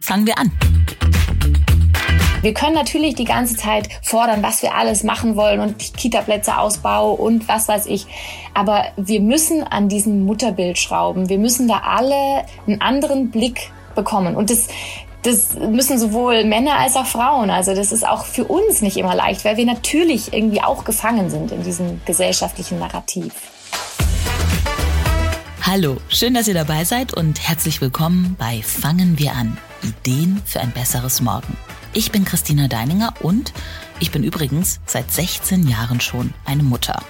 Fangen wir an. Wir können natürlich die ganze Zeit fordern, was wir alles machen wollen und Kita-Plätze Ausbau und was weiß ich. Aber wir müssen an diesem Mutterbild schrauben. Wir müssen da alle einen anderen Blick bekommen. Und das, das müssen sowohl Männer als auch Frauen. Also das ist auch für uns nicht immer leicht, weil wir natürlich irgendwie auch gefangen sind in diesem gesellschaftlichen Narrativ. Hallo, schön, dass ihr dabei seid und herzlich willkommen bei Fangen wir an. Ideen für ein besseres Morgen. Ich bin Christina Deininger und ich bin übrigens seit 16 Jahren schon eine Mutter.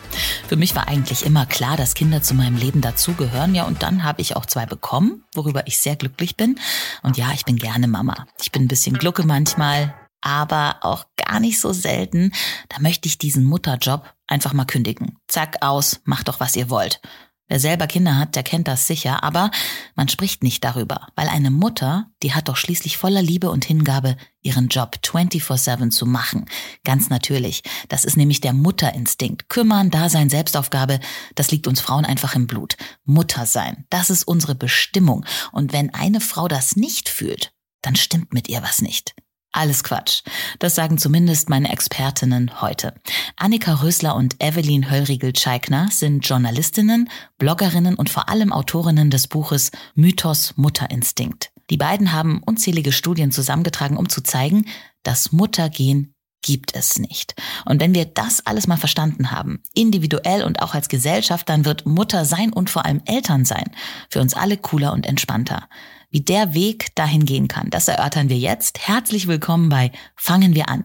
Für mich war eigentlich immer klar, dass Kinder zu meinem Leben dazugehören. Ja, und dann habe ich auch zwei bekommen, worüber ich sehr glücklich bin. Und ja, ich bin gerne Mama. Ich bin ein bisschen glucke manchmal, aber auch gar nicht so selten. Da möchte ich diesen Mutterjob einfach mal kündigen. Zack, aus, macht doch, was ihr wollt. Wer selber Kinder hat, der kennt das sicher, aber man spricht nicht darüber, weil eine Mutter, die hat doch schließlich voller Liebe und Hingabe ihren Job 24/7 zu machen. Ganz natürlich. Das ist nämlich der Mutterinstinkt. Kümmern, Dasein, Selbstaufgabe, das liegt uns Frauen einfach im Blut. Mutter sein, das ist unsere Bestimmung. Und wenn eine Frau das nicht fühlt, dann stimmt mit ihr was nicht. Alles Quatsch. Das sagen zumindest meine Expertinnen heute. Annika Rösler und Evelyn Höllriegel-Scheikner sind Journalistinnen, Bloggerinnen und vor allem Autorinnen des Buches Mythos Mutterinstinkt. Die beiden haben unzählige Studien zusammengetragen, um zu zeigen, das Muttergehen gibt es nicht. Und wenn wir das alles mal verstanden haben, individuell und auch als Gesellschaft, dann wird Mutter sein und vor allem Eltern sein für uns alle cooler und entspannter. Wie der Weg dahin gehen kann, das erörtern wir jetzt. Herzlich willkommen bei Fangen wir an.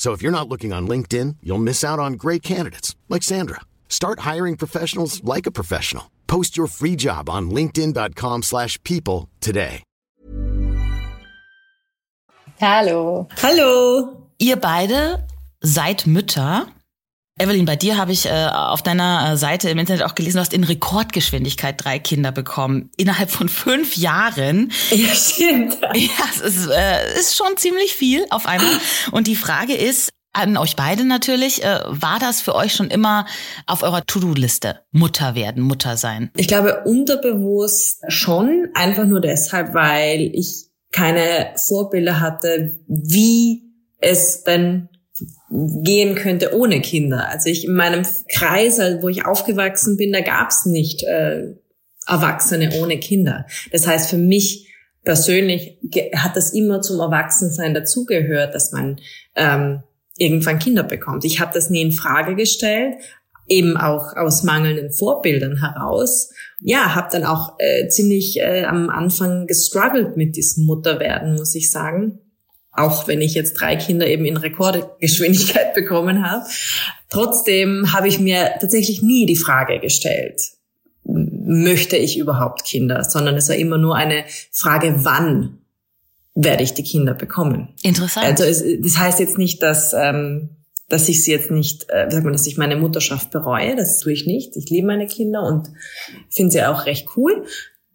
So if you're not looking on LinkedIn, you'll miss out on great candidates like Sandra. Start hiring professionals like a professional. Post your free job on linkedin.com/people today. Hallo. Hallo. Ihr beide seid Mütter Evelyn, bei dir habe ich äh, auf deiner äh, Seite im Internet auch gelesen, du hast in Rekordgeschwindigkeit drei Kinder bekommen. Innerhalb von fünf Jahren. Ja, stimmt. Ja, es ist, äh, ist schon ziemlich viel auf einmal. Und die Frage ist, an euch beide natürlich, äh, war das für euch schon immer auf eurer To-Do-Liste? Mutter werden, Mutter sein? Ich glaube, unterbewusst schon, einfach nur deshalb, weil ich keine Vorbilder hatte, wie es denn gehen könnte ohne Kinder. Also ich in meinem Kreis, wo ich aufgewachsen bin, da gab es nicht äh, Erwachsene ohne Kinder. Das heißt, für mich persönlich hat das immer zum Erwachsensein dazugehört, dass man ähm, irgendwann Kinder bekommt. Ich habe das nie in Frage gestellt, eben auch aus mangelnden Vorbildern heraus. Ja, habe dann auch äh, ziemlich äh, am Anfang gestruggelt mit diesem Mutterwerden, muss ich sagen auch wenn ich jetzt drei Kinder eben in Rekordgeschwindigkeit bekommen habe. Trotzdem habe ich mir tatsächlich nie die Frage gestellt, möchte ich überhaupt Kinder, sondern es war immer nur eine Frage, wann werde ich die Kinder bekommen. Interessant. Also es, das heißt jetzt nicht, dass ähm, dass ich sie jetzt nicht, äh, wie sagt man, dass ich meine Mutterschaft bereue. Das tue ich nicht. Ich liebe meine Kinder und finde sie auch recht cool.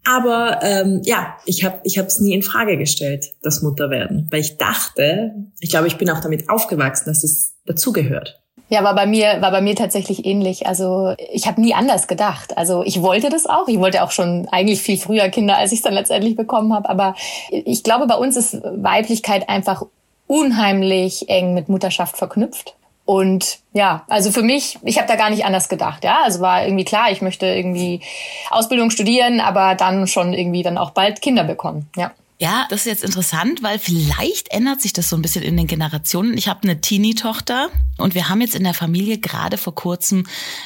Aber ähm, ja, ich habe ich es nie in Frage gestellt, das Mutterwerden, weil ich dachte, ich glaube, ich bin auch damit aufgewachsen, dass es dazugehört. Ja, war bei mir war bei mir tatsächlich ähnlich. Also ich habe nie anders gedacht. Also ich wollte das auch. Ich wollte auch schon eigentlich viel früher Kinder, als ich es dann letztendlich bekommen habe. Aber ich glaube, bei uns ist Weiblichkeit einfach unheimlich eng mit Mutterschaft verknüpft. Und ja, also für mich, ich habe da gar nicht anders gedacht. Ja, also war irgendwie klar, ich möchte irgendwie Ausbildung studieren, aber dann schon irgendwie dann auch bald Kinder bekommen. Ja. Ja, das ist jetzt interessant, weil vielleicht ändert sich das so ein bisschen in den Generationen. Ich habe eine Teenie-Tochter und wir haben jetzt in der Familie gerade vor kurzem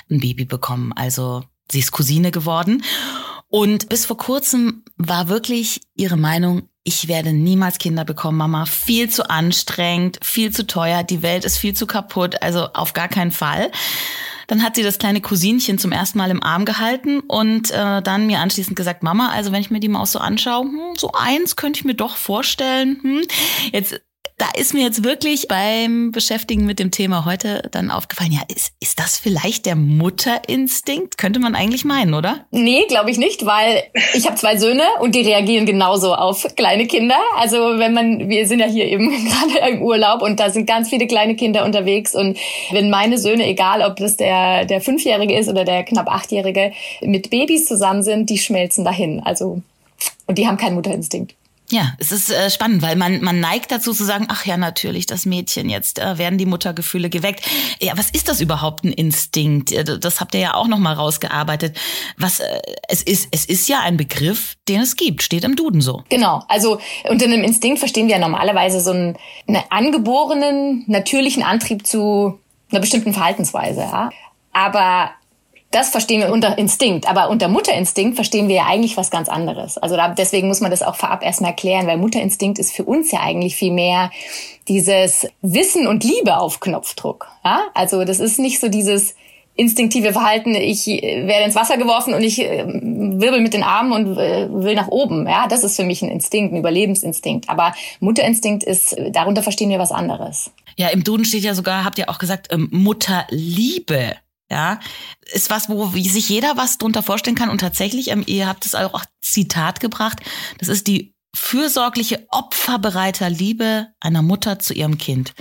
ein Baby bekommen. Also sie ist Cousine geworden. Und bis vor kurzem war wirklich ihre Meinung, ich werde niemals Kinder bekommen, Mama. Viel zu anstrengend, viel zu teuer, die Welt ist viel zu kaputt, also auf gar keinen Fall. Dann hat sie das kleine Cousinchen zum ersten Mal im Arm gehalten und äh, dann mir anschließend gesagt, Mama, also wenn ich mir die Maus so anschaue, hm, so eins könnte ich mir doch vorstellen. Hm. Jetzt da ist mir jetzt wirklich beim Beschäftigen mit dem Thema heute dann aufgefallen, ja, ist, ist das vielleicht der Mutterinstinkt? Könnte man eigentlich meinen, oder? Nee, glaube ich nicht, weil ich habe zwei Söhne und die reagieren genauso auf kleine Kinder. Also wenn man, wir sind ja hier eben gerade im Urlaub und da sind ganz viele kleine Kinder unterwegs und wenn meine Söhne, egal ob das der, der Fünfjährige ist oder der knapp Achtjährige, mit Babys zusammen sind, die schmelzen dahin. Also, und die haben keinen Mutterinstinkt. Ja, es ist äh, spannend, weil man, man neigt dazu zu sagen, ach ja, natürlich, das Mädchen, jetzt äh, werden die Muttergefühle geweckt. Ja, was ist das überhaupt ein Instinkt? Äh, das habt ihr ja auch nochmal rausgearbeitet. Was, äh, es ist, es ist ja ein Begriff, den es gibt, steht im Duden so. Genau, also unter einem Instinkt verstehen wir ja normalerweise so einen, einen angeborenen, natürlichen Antrieb zu einer bestimmten Verhaltensweise, ja. Aber das verstehen wir unter Instinkt, aber unter Mutterinstinkt verstehen wir ja eigentlich was ganz anderes. Also da, deswegen muss man das auch vorab erstmal erklären, weil Mutterinstinkt ist für uns ja eigentlich viel mehr dieses Wissen und Liebe auf Knopfdruck. Ja? Also das ist nicht so dieses instinktive Verhalten, ich äh, werde ins Wasser geworfen und ich äh, wirbel mit den Armen und äh, will nach oben. Ja, das ist für mich ein Instinkt, ein Überlebensinstinkt. Aber Mutterinstinkt ist, darunter verstehen wir was anderes. Ja, im Duden steht ja sogar, habt ihr auch gesagt, ähm, Mutterliebe ja, ist was, wo sich jeder was drunter vorstellen kann. Und tatsächlich, ähm, ihr habt es auch Zitat gebracht, das ist die fürsorgliche, opferbereiter Liebe einer Mutter zu ihrem Kind.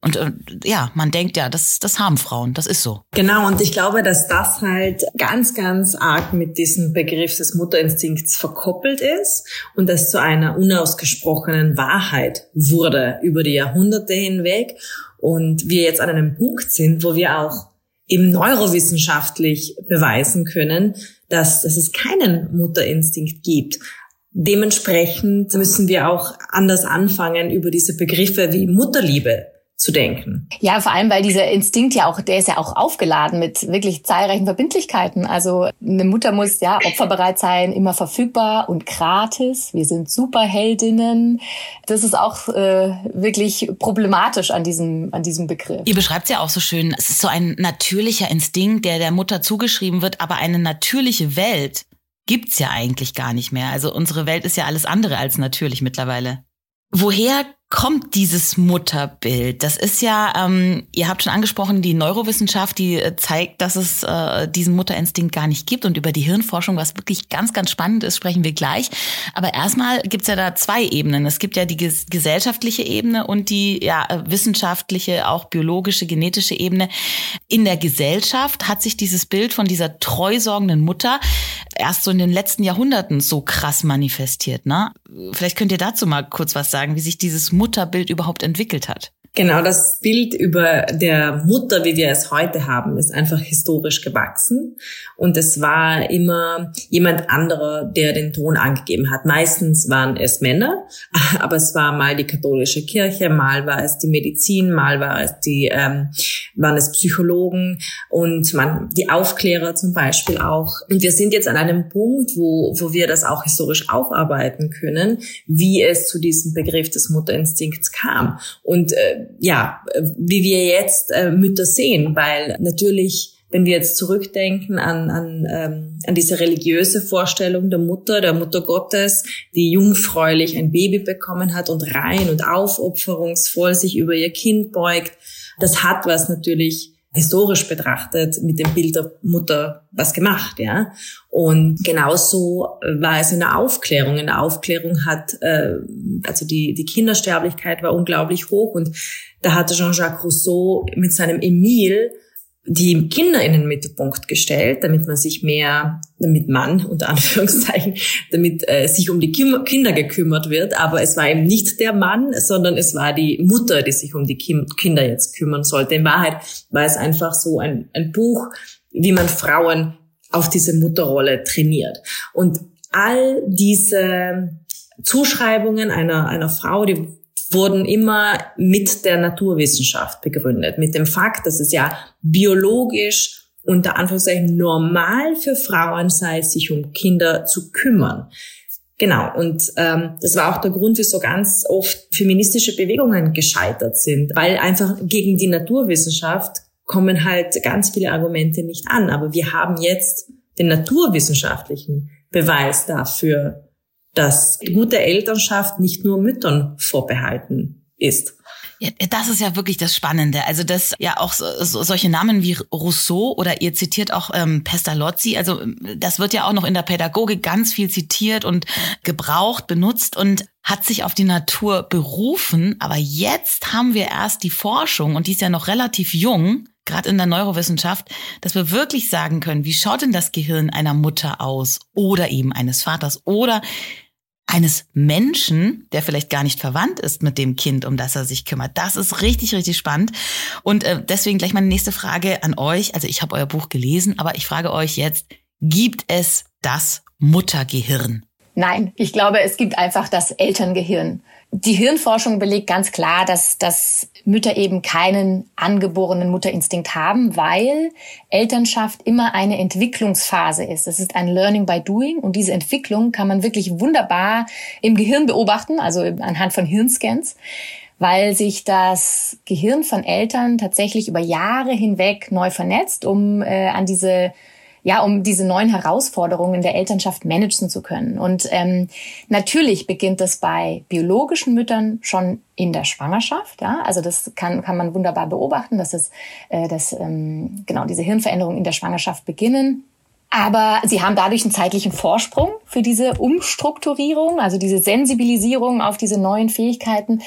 Und äh, ja, man denkt ja, das, das haben Frauen, das ist so. Genau, und ich glaube, dass das halt ganz, ganz arg mit diesem Begriff des Mutterinstinkts verkoppelt ist und das zu einer unausgesprochenen Wahrheit wurde über die Jahrhunderte hinweg. Und wir jetzt an einem Punkt sind, wo wir auch eben neurowissenschaftlich beweisen können, dass, dass es keinen Mutterinstinkt gibt. Dementsprechend müssen wir auch anders anfangen, über diese Begriffe wie Mutterliebe zu denken. Ja, vor allem, weil dieser Instinkt ja auch, der ist ja auch aufgeladen mit wirklich zahlreichen Verbindlichkeiten. Also eine Mutter muss ja opferbereit sein, immer verfügbar und gratis. Wir sind Superheldinnen. Das ist auch äh, wirklich problematisch an diesem, an diesem Begriff. Ihr beschreibt es ja auch so schön. Es ist so ein natürlicher Instinkt, der der Mutter zugeschrieben wird, aber eine natürliche Welt gibt's ja eigentlich gar nicht mehr. Also unsere Welt ist ja alles andere als natürlich mittlerweile. Woher kommt dieses Mutterbild? Das ist ja, ähm, ihr habt schon angesprochen, die Neurowissenschaft, die äh, zeigt, dass es äh, diesen Mutterinstinkt gar nicht gibt. Und über die Hirnforschung, was wirklich ganz, ganz spannend ist, sprechen wir gleich. Aber erstmal gibt's ja da zwei Ebenen. Es gibt ja die ges gesellschaftliche Ebene und die ja, äh, wissenschaftliche, auch biologische, genetische Ebene. In der Gesellschaft hat sich dieses Bild von dieser treusorgenden Mutter erst so in den letzten Jahrhunderten so krass manifestiert. Ne? Vielleicht könnt ihr dazu mal kurz was sagen, wie sich dieses Mutterbild überhaupt entwickelt hat. Genau, das Bild über der Mutter, wie wir es heute haben, ist einfach historisch gewachsen. Und es war immer jemand anderer, der den Ton angegeben hat. Meistens waren es Männer, aber es war mal die katholische Kirche, mal war es die Medizin, mal war es die, ähm, waren es Psychologen und man, die Aufklärer zum Beispiel auch. Und wir sind jetzt an einem Punkt, wo, wo wir das auch historisch aufarbeiten können, wie es zu diesem Begriff des Mutterinstinkts kam. Und äh, ja, wie wir jetzt äh, Mütter sehen, weil natürlich wenn wir jetzt zurückdenken an, an, ähm, an diese religiöse Vorstellung der Mutter, der Mutter Gottes, die jungfräulich ein Baby bekommen hat und rein und aufopferungsvoll sich über ihr Kind beugt, das hat was natürlich historisch betrachtet mit dem Bild der Mutter was gemacht, ja. Und genauso war es in der Aufklärung. In der Aufklärung hat, äh, also die, die Kindersterblichkeit war unglaublich hoch und da hatte Jean-Jacques Rousseau mit seinem Emile die Kinder in den Mittelpunkt gestellt, damit man sich mehr, damit man, unter Anführungszeichen, damit äh, sich um die Kim Kinder gekümmert wird. Aber es war eben nicht der Mann, sondern es war die Mutter, die sich um die Kim Kinder jetzt kümmern sollte. In Wahrheit war es einfach so ein, ein Buch, wie man Frauen auf diese Mutterrolle trainiert. Und all diese Zuschreibungen einer, einer Frau, die wurden immer mit der Naturwissenschaft begründet, mit dem Fakt, dass es ja biologisch unter Anführungszeichen normal für Frauen sei, sich um Kinder zu kümmern. Genau, und ähm, das war auch der Grund, wieso ganz oft feministische Bewegungen gescheitert sind, weil einfach gegen die Naturwissenschaft kommen halt ganz viele Argumente nicht an. Aber wir haben jetzt den naturwissenschaftlichen Beweis dafür, dass gute Elternschaft nicht nur Müttern vorbehalten ist. Ja, das ist ja wirklich das Spannende. Also dass ja auch so, so, solche Namen wie Rousseau oder ihr zitiert auch ähm, Pestalozzi, also das wird ja auch noch in der Pädagogik ganz viel zitiert und gebraucht, benutzt und hat sich auf die Natur berufen. Aber jetzt haben wir erst die Forschung und die ist ja noch relativ jung, gerade in der Neurowissenschaft, dass wir wirklich sagen können, wie schaut denn das Gehirn einer Mutter aus oder eben eines Vaters oder eines Menschen, der vielleicht gar nicht verwandt ist mit dem Kind, um das er sich kümmert. Das ist richtig, richtig spannend. Und äh, deswegen gleich meine nächste Frage an euch. Also ich habe euer Buch gelesen, aber ich frage euch jetzt, gibt es das Muttergehirn? Nein, ich glaube, es gibt einfach das Elterngehirn. Die Hirnforschung belegt ganz klar, dass, dass Mütter eben keinen angeborenen Mutterinstinkt haben, weil Elternschaft immer eine Entwicklungsphase ist. Es ist ein Learning by Doing und diese Entwicklung kann man wirklich wunderbar im Gehirn beobachten, also anhand von Hirnscans weil sich das Gehirn von Eltern tatsächlich über Jahre hinweg neu vernetzt, um äh, an diese ja, um diese neuen Herausforderungen in der Elternschaft managen zu können. Und ähm, natürlich beginnt das bei biologischen Müttern schon in der Schwangerschaft. Ja? Also das kann, kann man wunderbar beobachten, dass, es, äh, dass ähm, genau diese Hirnveränderungen in der Schwangerschaft beginnen. Aber sie haben dadurch einen zeitlichen Vorsprung für diese Umstrukturierung, also diese Sensibilisierung auf diese neuen Fähigkeiten.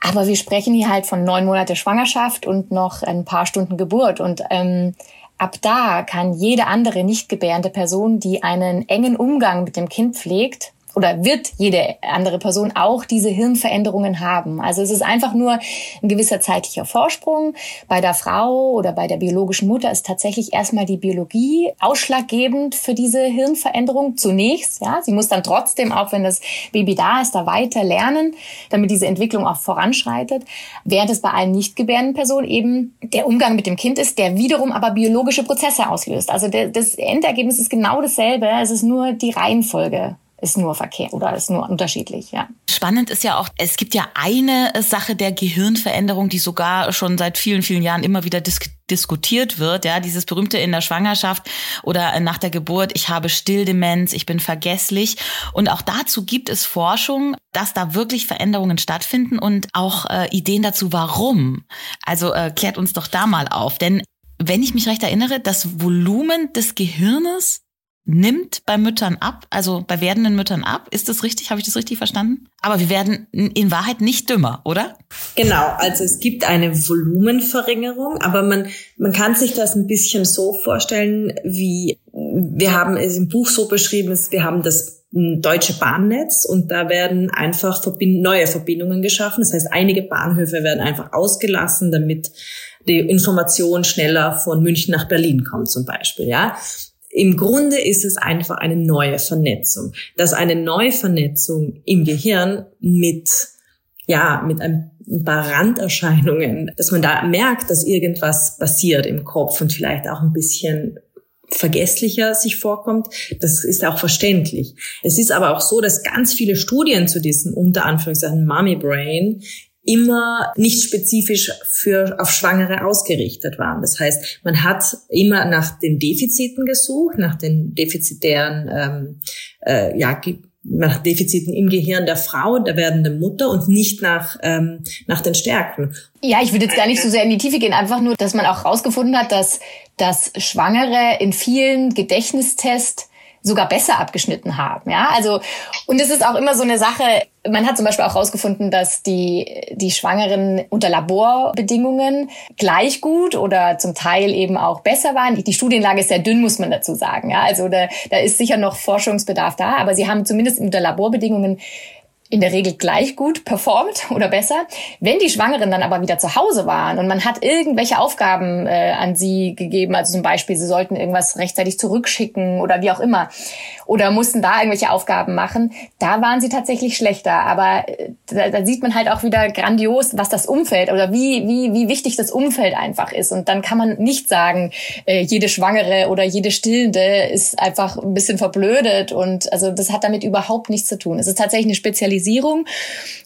Aber wir sprechen hier halt von neun Monate Schwangerschaft und noch ein paar Stunden Geburt. Und ähm, Ab da kann jede andere nicht gebärende Person, die einen engen Umgang mit dem Kind pflegt, oder wird jede andere Person auch diese Hirnveränderungen haben. Also es ist einfach nur ein gewisser zeitlicher Vorsprung. Bei der Frau oder bei der biologischen Mutter ist tatsächlich erstmal die Biologie ausschlaggebend für diese Hirnveränderung zunächst. Ja, sie muss dann trotzdem, auch wenn das Baby da ist, da weiter lernen, damit diese Entwicklung auch voranschreitet. Während es bei allen nicht gebärenden Personen eben der Umgang mit dem Kind ist, der wiederum aber biologische Prozesse auslöst. Also das Endergebnis ist genau dasselbe. Es ist nur die Reihenfolge ist nur Verkehr oder ist nur unterschiedlich, ja. Spannend ist ja auch, es gibt ja eine Sache der Gehirnveränderung, die sogar schon seit vielen, vielen Jahren immer wieder dis diskutiert wird, ja, dieses berühmte in der Schwangerschaft oder nach der Geburt, ich habe Stilldemenz, ich bin vergesslich und auch dazu gibt es Forschung, dass da wirklich Veränderungen stattfinden und auch äh, Ideen dazu, warum. Also äh, klärt uns doch da mal auf, denn wenn ich mich recht erinnere, das Volumen des Gehirnes nimmt bei Müttern ab, also bei werdenden Müttern ab. Ist das richtig? Habe ich das richtig verstanden? Aber wir werden in Wahrheit nicht dümmer, oder? Genau, also es gibt eine Volumenverringerung, aber man, man kann sich das ein bisschen so vorstellen, wie wir haben es im Buch so beschrieben, wir haben das deutsche Bahnnetz und da werden einfach verbind neue Verbindungen geschaffen. Das heißt, einige Bahnhöfe werden einfach ausgelassen, damit die Information schneller von München nach Berlin kommt zum Beispiel, ja. Im Grunde ist es einfach eine neue Vernetzung. Dass eine neue Vernetzung im Gehirn mit, ja, mit ein paar Randerscheinungen, dass man da merkt, dass irgendwas passiert im Kopf und vielleicht auch ein bisschen vergesslicher sich vorkommt, das ist auch verständlich. Es ist aber auch so, dass ganz viele Studien zu diesem unter Anführungszeichen Mummy Brain immer nicht spezifisch für auf Schwangere ausgerichtet waren. Das heißt, man hat immer nach den Defiziten gesucht, nach den defizitären ähm, äh, ja, nach Defiziten im Gehirn der Frau, der werdenden Mutter und nicht nach, ähm, nach den Stärken. Ja, ich würde jetzt gar nicht so sehr in die Tiefe gehen, einfach nur, dass man auch herausgefunden hat, dass, dass Schwangere in vielen Gedächtnistests sogar besser abgeschnitten haben. Ja, also und es ist auch immer so eine Sache. Man hat zum Beispiel auch herausgefunden, dass die die Schwangeren unter Laborbedingungen gleich gut oder zum Teil eben auch besser waren. Die Studienlage ist sehr dünn, muss man dazu sagen. Ja, also da, da ist sicher noch Forschungsbedarf da, aber sie haben zumindest unter Laborbedingungen in der Regel gleich gut performt oder besser. Wenn die Schwangeren dann aber wieder zu Hause waren und man hat irgendwelche Aufgaben äh, an sie gegeben, also zum Beispiel, sie sollten irgendwas rechtzeitig zurückschicken oder wie auch immer, oder mussten da irgendwelche Aufgaben machen, da waren sie tatsächlich schlechter. Aber äh, da, da sieht man halt auch wieder grandios, was das Umfeld oder wie, wie, wie wichtig das Umfeld einfach ist. Und dann kann man nicht sagen, äh, jede Schwangere oder jede Stillende ist einfach ein bisschen verblödet. Und also das hat damit überhaupt nichts zu tun. Es ist tatsächlich eine Spezialisierung Spezialisierung.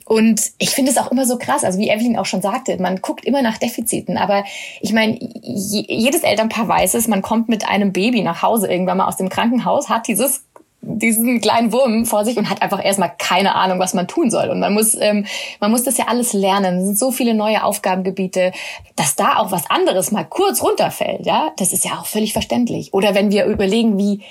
Und ich finde es auch immer so krass, also wie Evelyn auch schon sagte, man guckt immer nach Defiziten. Aber ich meine, jedes Elternpaar weiß es, man kommt mit einem Baby nach Hause irgendwann mal aus dem Krankenhaus, hat dieses diesen kleinen Wurm vor sich und hat einfach erstmal keine Ahnung, was man tun soll. Und man muss, ähm, man muss das ja alles lernen. Es sind so viele neue Aufgabengebiete, dass da auch was anderes mal kurz runterfällt. Ja, das ist ja auch völlig verständlich. Oder wenn wir überlegen, wie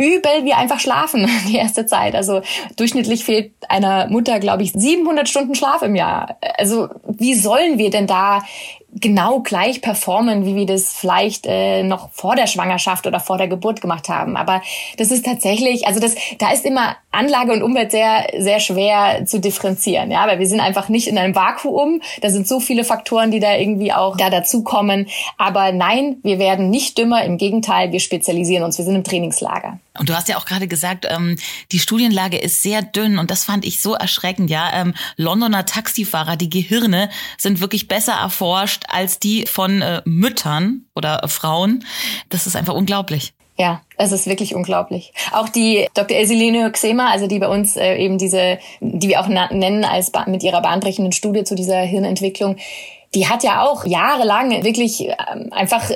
übel wir einfach schlafen die erste Zeit. Also durchschnittlich fehlt einer Mutter, glaube ich, 700 Stunden Schlaf im Jahr. Also wie sollen wir denn da genau gleich performen, wie wir das vielleicht äh, noch vor der Schwangerschaft oder vor der Geburt gemacht haben. Aber das ist tatsächlich, also das, da ist immer Anlage und Umwelt sehr, sehr schwer zu differenzieren, ja, weil wir sind einfach nicht in einem Vakuum. Da sind so viele Faktoren, die da irgendwie auch da dazukommen. Aber nein, wir werden nicht dümmer. Im Gegenteil, wir spezialisieren uns. Wir sind im Trainingslager. Und du hast ja auch gerade gesagt, ähm, die Studienlage ist sehr dünn und das fand ich so erschreckend, ja. Ähm, Londoner Taxifahrer, die Gehirne sind wirklich besser erforscht als die von äh, Müttern oder äh, Frauen. Das ist einfach unglaublich. Ja, es ist wirklich unglaublich. Auch die Dr. Elseline Xema, also die bei uns äh, eben diese, die wir auch nennen als mit ihrer bahnbrechenden Studie zu dieser Hirnentwicklung, die hat ja auch jahrelang wirklich ähm, einfach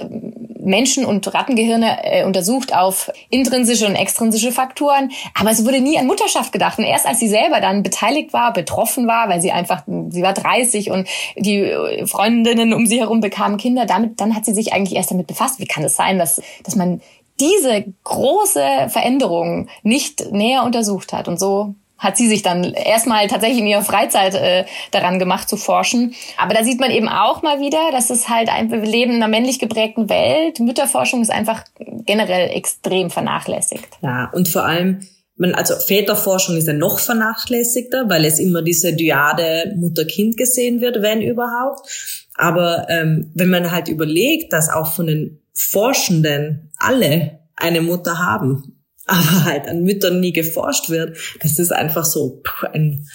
Menschen- und Rattengehirne äh, untersucht auf intrinsische und extrinsische Faktoren. Aber es wurde nie an Mutterschaft gedacht. Und erst als sie selber dann beteiligt war, betroffen war, weil sie einfach, sie war 30 und die äh, Freundinnen um sie herum bekamen Kinder, damit, dann hat sie sich eigentlich erst damit befasst. Wie kann es sein, dass, dass man diese große Veränderung nicht näher untersucht hat? Und so hat sie sich dann erstmal tatsächlich in ihrer Freizeit äh, daran gemacht zu forschen. Aber da sieht man eben auch mal wieder, dass es halt ein, wir leben in einer männlich geprägten Welt. Mütterforschung ist einfach generell extrem vernachlässigt. Ja, und vor allem, man, also Väterforschung ist ja noch vernachlässigter, weil es immer diese Dyade Mutter-Kind gesehen wird, wenn überhaupt. Aber ähm, wenn man halt überlegt, dass auch von den Forschenden alle eine Mutter haben, aber halt an Müttern nie geforscht wird. Das ist einfach so ein,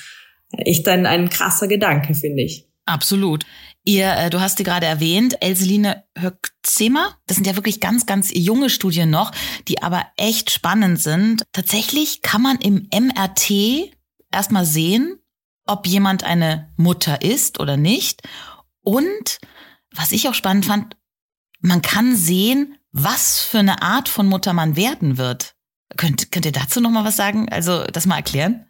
echt ein, ein krasser Gedanke, finde ich. Absolut. Ihr, äh, du hast sie gerade erwähnt, Elseline Höckzema. Das sind ja wirklich ganz, ganz junge Studien noch, die aber echt spannend sind. Tatsächlich kann man im MRT erstmal sehen, ob jemand eine Mutter ist oder nicht. Und was ich auch spannend fand, man kann sehen, was für eine Art von Mutter man werden wird. Könnt, könnt ihr dazu noch mal was sagen? Also das mal erklären?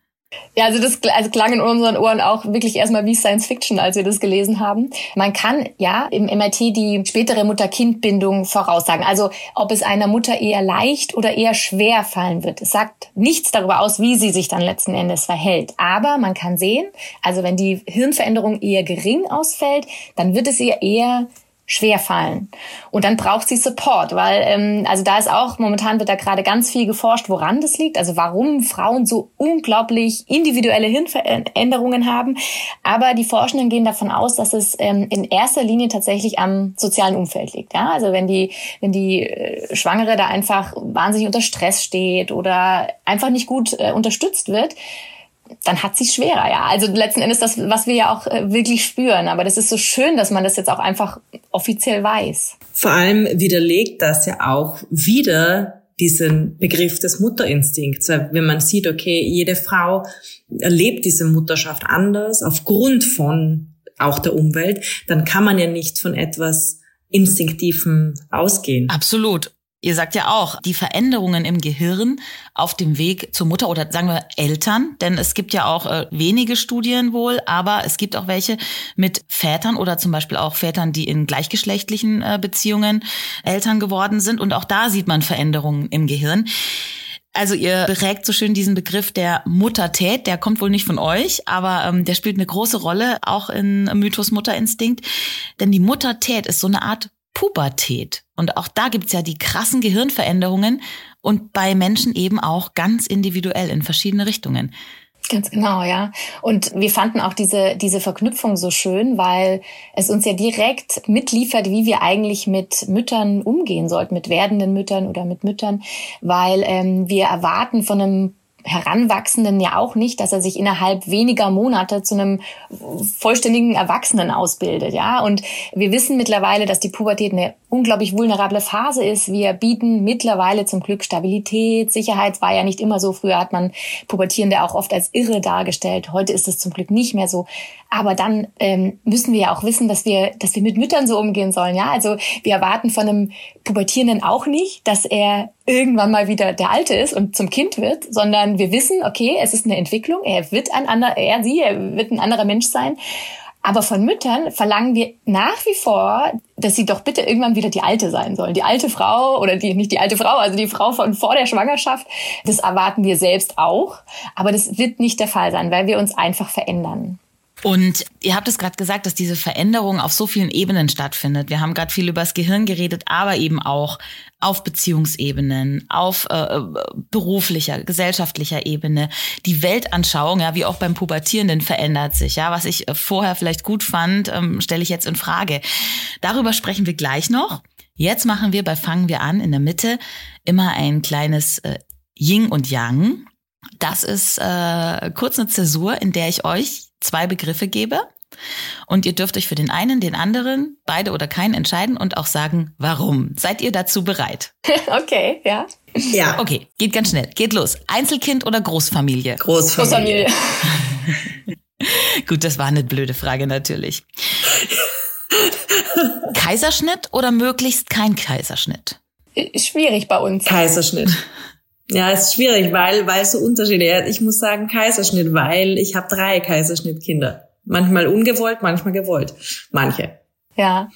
Ja, also das also klang in unseren Ohren auch wirklich erstmal wie Science Fiction, als wir das gelesen haben. Man kann ja im MRT die spätere Mutter-Kind-Bindung voraussagen. Also ob es einer Mutter eher leicht oder eher schwer fallen wird. Es sagt nichts darüber aus, wie sie sich dann letzten Endes verhält. Aber man kann sehen, also wenn die Hirnveränderung eher gering ausfällt, dann wird es ihr eher schwer fallen. Und dann braucht sie Support, weil ähm, also da ist auch momentan wird da gerade ganz viel geforscht, woran das liegt, also warum Frauen so unglaublich individuelle Hirnveränderungen haben. Aber die Forschenden gehen davon aus, dass es ähm, in erster Linie tatsächlich am sozialen Umfeld liegt. Ja, also wenn die wenn die äh, Schwangere da einfach wahnsinnig unter Stress steht oder einfach nicht gut äh, unterstützt wird, dann hat sie schwerer, ja. Also letzten Endes das, was wir ja auch äh, wirklich spüren. Aber das ist so schön, dass man das jetzt auch einfach offiziell weiß. Vor allem widerlegt das ja auch wieder diesen Begriff des Mutterinstinkts. Wenn man sieht, okay, jede Frau erlebt diese Mutterschaft anders aufgrund von auch der Umwelt, dann kann man ja nicht von etwas Instinktivem ausgehen. Absolut. Ihr sagt ja auch, die Veränderungen im Gehirn auf dem Weg zur Mutter oder sagen wir Eltern, denn es gibt ja auch äh, wenige Studien wohl, aber es gibt auch welche mit Vätern oder zum Beispiel auch Vätern, die in gleichgeschlechtlichen äh, Beziehungen Eltern geworden sind und auch da sieht man Veränderungen im Gehirn. Also ihr prägt so schön diesen Begriff der Muttertät, der kommt wohl nicht von euch, aber ähm, der spielt eine große Rolle auch in Mythos Mutterinstinkt. Denn die Muttertät ist so eine Art Pubertät. Und auch da gibt's ja die krassen Gehirnveränderungen und bei Menschen eben auch ganz individuell in verschiedene Richtungen. Ganz genau, ja. Und wir fanden auch diese, diese Verknüpfung so schön, weil es uns ja direkt mitliefert, wie wir eigentlich mit Müttern umgehen sollten, mit werdenden Müttern oder mit Müttern, weil ähm, wir erwarten von einem Heranwachsenden ja auch nicht, dass er sich innerhalb weniger Monate zu einem vollständigen Erwachsenen ausbildet, ja. Und wir wissen mittlerweile, dass die Pubertät eine unglaublich vulnerable Phase ist. Wir bieten mittlerweile zum Glück Stabilität, Sicherheit war ja nicht immer so. Früher hat man Pubertierende auch oft als irre dargestellt. Heute ist es zum Glück nicht mehr so. Aber dann ähm, müssen wir ja auch wissen, dass wir, dass wir mit Müttern so umgehen sollen. Ja, also wir erwarten von einem Pubertierenden auch nicht, dass er irgendwann mal wieder der Alte ist und zum Kind wird, sondern wir wissen, okay, es ist eine Entwicklung. Er wird ein anderer, er, sie, er wird ein anderer Mensch sein. Aber von Müttern verlangen wir nach wie vor, dass sie doch bitte irgendwann wieder die Alte sein sollen. Die alte Frau oder die, nicht die alte Frau, also die Frau von vor der Schwangerschaft. Das erwarten wir selbst auch. Aber das wird nicht der Fall sein, weil wir uns einfach verändern. Und ihr habt es gerade gesagt, dass diese Veränderung auf so vielen Ebenen stattfindet. Wir haben gerade viel über das Gehirn geredet, aber eben auch auf Beziehungsebenen, auf äh, beruflicher, gesellschaftlicher Ebene. Die Weltanschauung, ja, wie auch beim Pubertierenden, verändert sich. Ja, was ich äh, vorher vielleicht gut fand, ähm, stelle ich jetzt in Frage. Darüber sprechen wir gleich noch. Jetzt machen wir bei Fangen wir an in der Mitte immer ein kleines äh, Yin und Yang. Das ist äh, kurz eine Zäsur, in der ich euch zwei Begriffe gebe. Und ihr dürft euch für den einen, den anderen, beide oder keinen entscheiden und auch sagen, warum. Seid ihr dazu bereit? Okay, ja. Ja. Okay, geht ganz schnell. Geht los. Einzelkind oder Großfamilie? Großfamilie. Großfamilie. Gut, das war eine blöde Frage natürlich. Kaiserschnitt oder möglichst kein Kaiserschnitt? Schwierig bei uns. Kaiserschnitt. Ja, ist schwierig, weil, weil so Unterschiede. Ich muss sagen Kaiserschnitt, weil ich habe drei Kaiserschnittkinder. Manchmal ungewollt, manchmal gewollt. Manche. Ja.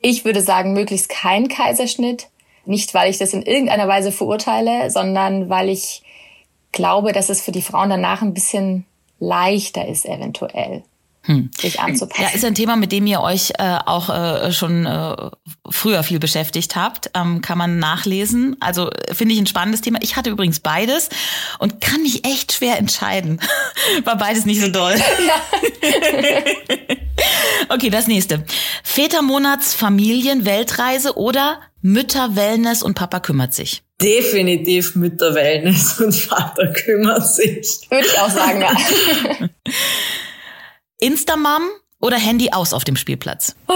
Ich würde sagen, möglichst kein Kaiserschnitt. Nicht, weil ich das in irgendeiner Weise verurteile, sondern weil ich glaube, dass es für die Frauen danach ein bisschen leichter ist, eventuell hm. sich anzupassen. Ja, ist ein Thema, mit dem ihr euch äh, auch äh, schon äh, früher viel beschäftigt habt. Ähm, kann man nachlesen. Also finde ich ein spannendes Thema. Ich hatte übrigens beides und kann mich echt schwer entscheiden. War beides nicht so doll. Ja. okay, das nächste. Vätermonats, Familien, Weltreise oder Mütter, Wellness und Papa kümmert sich. Definitiv Mütter, Wellness und Vater kümmert sich. Würde ich auch sagen, ja. Instamam oder Handy aus auf dem Spielplatz? Oh.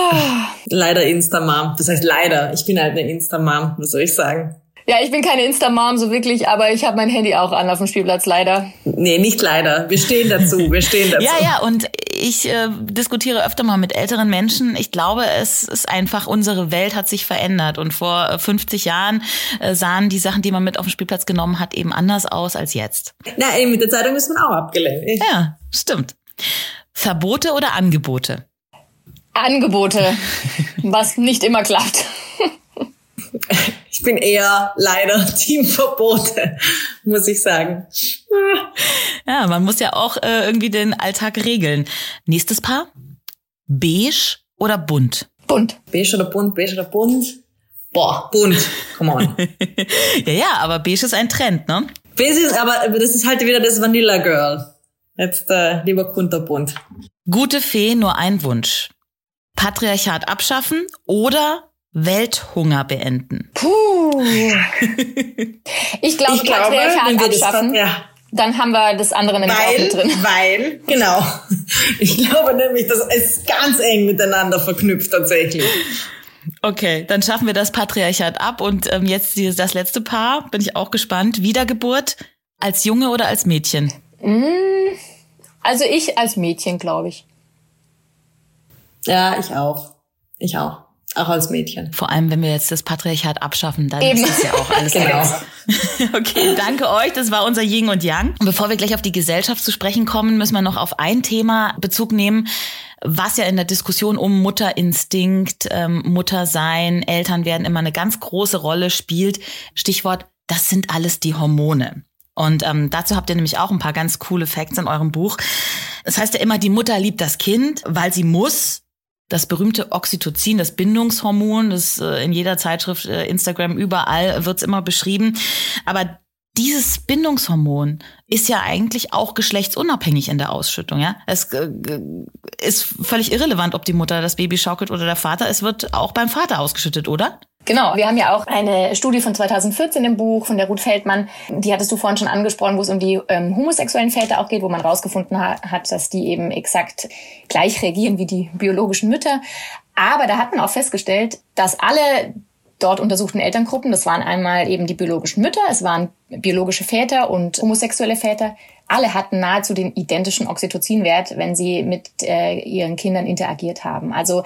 Leider Instamam. Das heißt leider. Ich bin halt eine Instamam, was soll ich sagen? Ja, ich bin keine Instamam so wirklich, aber ich habe mein Handy auch an auf dem Spielplatz, leider. Nee, nicht leider. Wir stehen dazu, wir stehen dazu. ja, ja, und ich äh, diskutiere öfter mal mit älteren Menschen. Ich glaube, es ist einfach, unsere Welt hat sich verändert. Und vor 50 Jahren äh, sahen die Sachen, die man mit auf den Spielplatz genommen hat, eben anders aus als jetzt. Na, eben mit der Zeitung ist man auch abgelenkt. Ja, stimmt. Verbote oder Angebote? Angebote, was nicht immer klappt. Ich bin eher leider Teamverbote, muss ich sagen. Ja, man muss ja auch äh, irgendwie den Alltag regeln. Nächstes Paar? Beige oder bunt? Bunt. Beige oder bunt, beige oder bunt? Boah, bunt. Come on. ja, ja, aber beige ist ein Trend, ne? Beige ist, aber das ist halt wieder das Vanilla Girl. Jetzt äh, lieber kunterbunt. Gute Fee, nur ein Wunsch. Patriarchat abschaffen oder Welthunger beenden? Puh. ich, glaub, ich glaube, Patriarchat abschaffen. Das, ja. Dann haben wir das andere nämlich weil, auch mit drin. Weil, genau. Ich glaube nämlich, das ist ganz eng miteinander verknüpft tatsächlich. Okay, dann schaffen wir das Patriarchat ab und ähm, jetzt das letzte Paar, bin ich auch gespannt. Wiedergeburt als Junge oder als Mädchen? Mm, also ich als Mädchen, glaube ich. Ja, ich auch. Ich auch. Auch als Mädchen. Vor allem, wenn wir jetzt das Patriarchat abschaffen, dann Eben. ist das ja auch alles genau. okay, danke euch. Das war unser Yin und Yang. Und bevor wir gleich auf die Gesellschaft zu sprechen kommen, müssen wir noch auf ein Thema Bezug nehmen, was ja in der Diskussion um Mutterinstinkt, ähm, Muttersein, Eltern werden immer eine ganz große Rolle spielt. Stichwort, das sind alles die Hormone. Und ähm, dazu habt ihr nämlich auch ein paar ganz coole Facts in eurem Buch. Das heißt ja immer, die Mutter liebt das Kind, weil sie muss. Das berühmte Oxytocin, das Bindungshormon, das äh, in jeder Zeitschrift, äh, Instagram, überall wird's immer beschrieben. Aber dieses Bindungshormon ist ja eigentlich auch geschlechtsunabhängig in der Ausschüttung, ja. Es äh, ist völlig irrelevant, ob die Mutter das Baby schaukelt oder der Vater. Es wird auch beim Vater ausgeschüttet, oder? Genau, wir haben ja auch eine Studie von 2014 im Buch von der Ruth Feldmann, die hattest du vorhin schon angesprochen, wo es um die ähm, homosexuellen Väter auch geht, wo man rausgefunden ha hat, dass die eben exakt gleich reagieren wie die biologischen Mütter. Aber da hat man auch festgestellt, dass alle dort untersuchten Elterngruppen, das waren einmal eben die biologischen Mütter, es waren biologische Väter und homosexuelle Väter, alle hatten nahezu den identischen Oxytocinwert, wenn sie mit äh, ihren Kindern interagiert haben. Also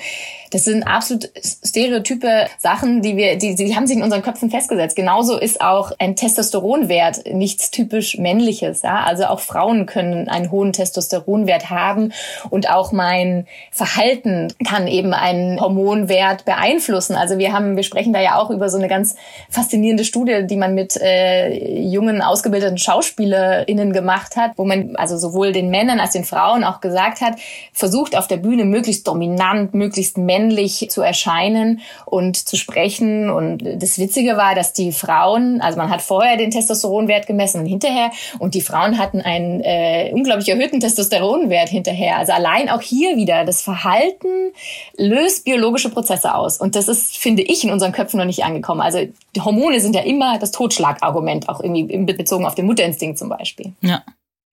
das sind absolut stereotype Sachen, die wir, die, die haben sich in unseren Köpfen festgesetzt. Genauso ist auch ein Testosteronwert nichts typisch männliches. Ja? Also auch Frauen können einen hohen Testosteronwert haben und auch mein Verhalten kann eben einen Hormonwert beeinflussen. Also wir haben, wir sprechen da ja auch über so eine ganz faszinierende Studie, die man mit äh, jungen ausgebildeten SchauspielerInnen gemacht gemacht hat, wo man also sowohl den Männern als den Frauen auch gesagt hat, versucht auf der Bühne möglichst dominant, möglichst männlich zu erscheinen und zu sprechen. Und das Witzige war, dass die Frauen, also man hat vorher den Testosteronwert gemessen und hinterher, und die Frauen hatten einen äh, unglaublich erhöhten Testosteronwert hinterher. Also allein auch hier wieder, das Verhalten löst biologische Prozesse aus. Und das ist, finde ich, in unseren Köpfen noch nicht angekommen. Also die Hormone sind ja immer das Totschlagargument, auch irgendwie bezogen auf den Mutterinstinkt zum Beispiel. Ja.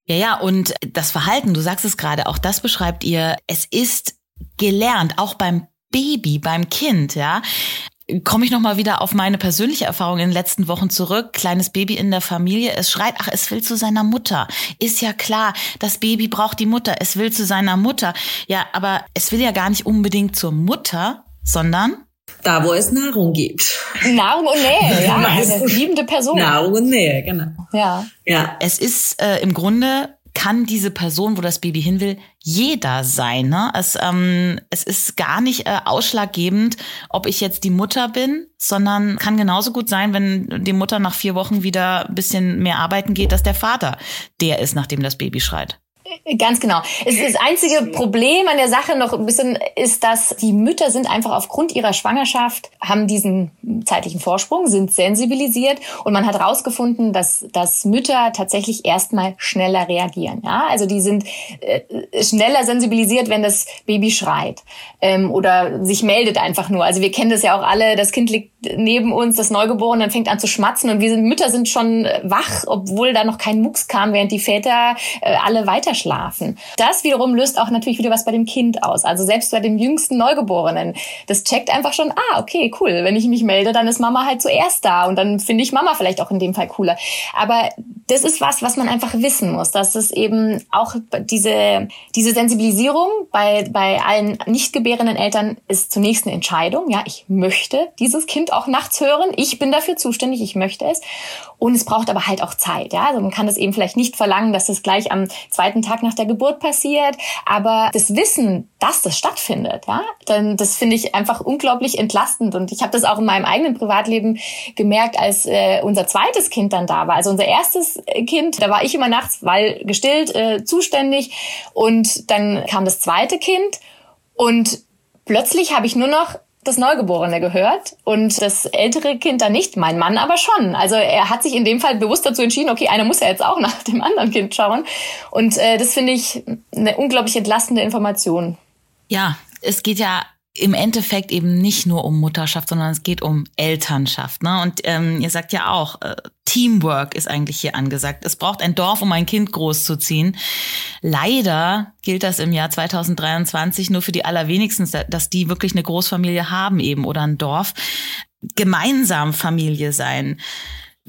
Ja, ja, und das Verhalten, du sagst es gerade, auch das beschreibt ihr, es ist gelernt, auch beim Baby, beim Kind, ja. Komme ich nochmal wieder auf meine persönliche Erfahrung in den letzten Wochen zurück. Kleines Baby in der Familie, es schreit, ach, es will zu seiner Mutter. Ist ja klar, das Baby braucht die Mutter, es will zu seiner Mutter. Ja, aber es will ja gar nicht unbedingt zur Mutter, sondern da, wo es Nahrung gibt. Nahrung und Nähe, ja. Eine liebende Person. Nahrung und Nähe, genau. Ja. Ja. Es ist äh, im Grunde kann diese Person, wo das Baby hin will, jeder sein. Ne? Es, ähm, es ist gar nicht äh, ausschlaggebend, ob ich jetzt die Mutter bin, sondern kann genauso gut sein, wenn die Mutter nach vier Wochen wieder ein bisschen mehr arbeiten geht, dass der Vater der ist, nachdem das Baby schreit. Ganz genau. Es ist das einzige Problem an der Sache noch ein bisschen ist, dass die Mütter sind einfach aufgrund ihrer Schwangerschaft, haben diesen zeitlichen Vorsprung, sind sensibilisiert und man hat herausgefunden, dass, dass Mütter tatsächlich erstmal schneller reagieren. Ja, also die sind äh, schneller sensibilisiert, wenn das Baby schreit ähm, oder sich meldet einfach nur. Also wir kennen das ja auch alle, das Kind liegt neben uns, das Neugeborene, dann fängt an zu schmatzen und wir sind, Mütter sind schon wach, obwohl da noch kein Mucks kam, während die Väter äh, alle weiter schlafen. Das wiederum löst auch natürlich wieder was bei dem Kind aus. Also selbst bei dem jüngsten Neugeborenen. Das checkt einfach schon, ah, okay, cool. Wenn ich mich melde, dann ist Mama halt zuerst da und dann finde ich Mama vielleicht auch in dem Fall cooler. Aber das ist was, was man einfach wissen muss, dass es eben auch diese, diese Sensibilisierung bei, bei allen nicht gebärenden Eltern ist zunächst eine Entscheidung. Ja, ich möchte dieses Kind auch nachts hören. Ich bin dafür zuständig. Ich möchte es. Und es braucht aber halt auch Zeit. Ja, also man kann das eben vielleicht nicht verlangen, dass das gleich am zweiten Tag nach der Geburt passiert. Aber das Wissen, dass das stattfindet, ja, dann das finde ich einfach unglaublich entlastend. Und ich habe das auch in meinem eigenen Privatleben gemerkt, als äh, unser zweites Kind dann da war. Also unser erstes Kind, da war ich immer nachts, weil gestillt, äh, zuständig. Und dann kam das zweite Kind und plötzlich habe ich nur noch das Neugeborene gehört und das ältere Kind dann nicht, mein Mann aber schon. Also er hat sich in dem Fall bewusst dazu entschieden, okay, einer muss ja jetzt auch nach dem anderen Kind schauen. Und äh, das finde ich eine unglaublich entlastende Information. Ja, es geht ja im Endeffekt eben nicht nur um Mutterschaft, sondern es geht um Elternschaft. Ne? Und ähm, ihr sagt ja auch, äh, Teamwork ist eigentlich hier angesagt. Es braucht ein Dorf, um ein Kind großzuziehen. Leider gilt das im Jahr 2023 nur für die allerwenigsten, dass die wirklich eine Großfamilie haben eben oder ein Dorf. Gemeinsam Familie sein.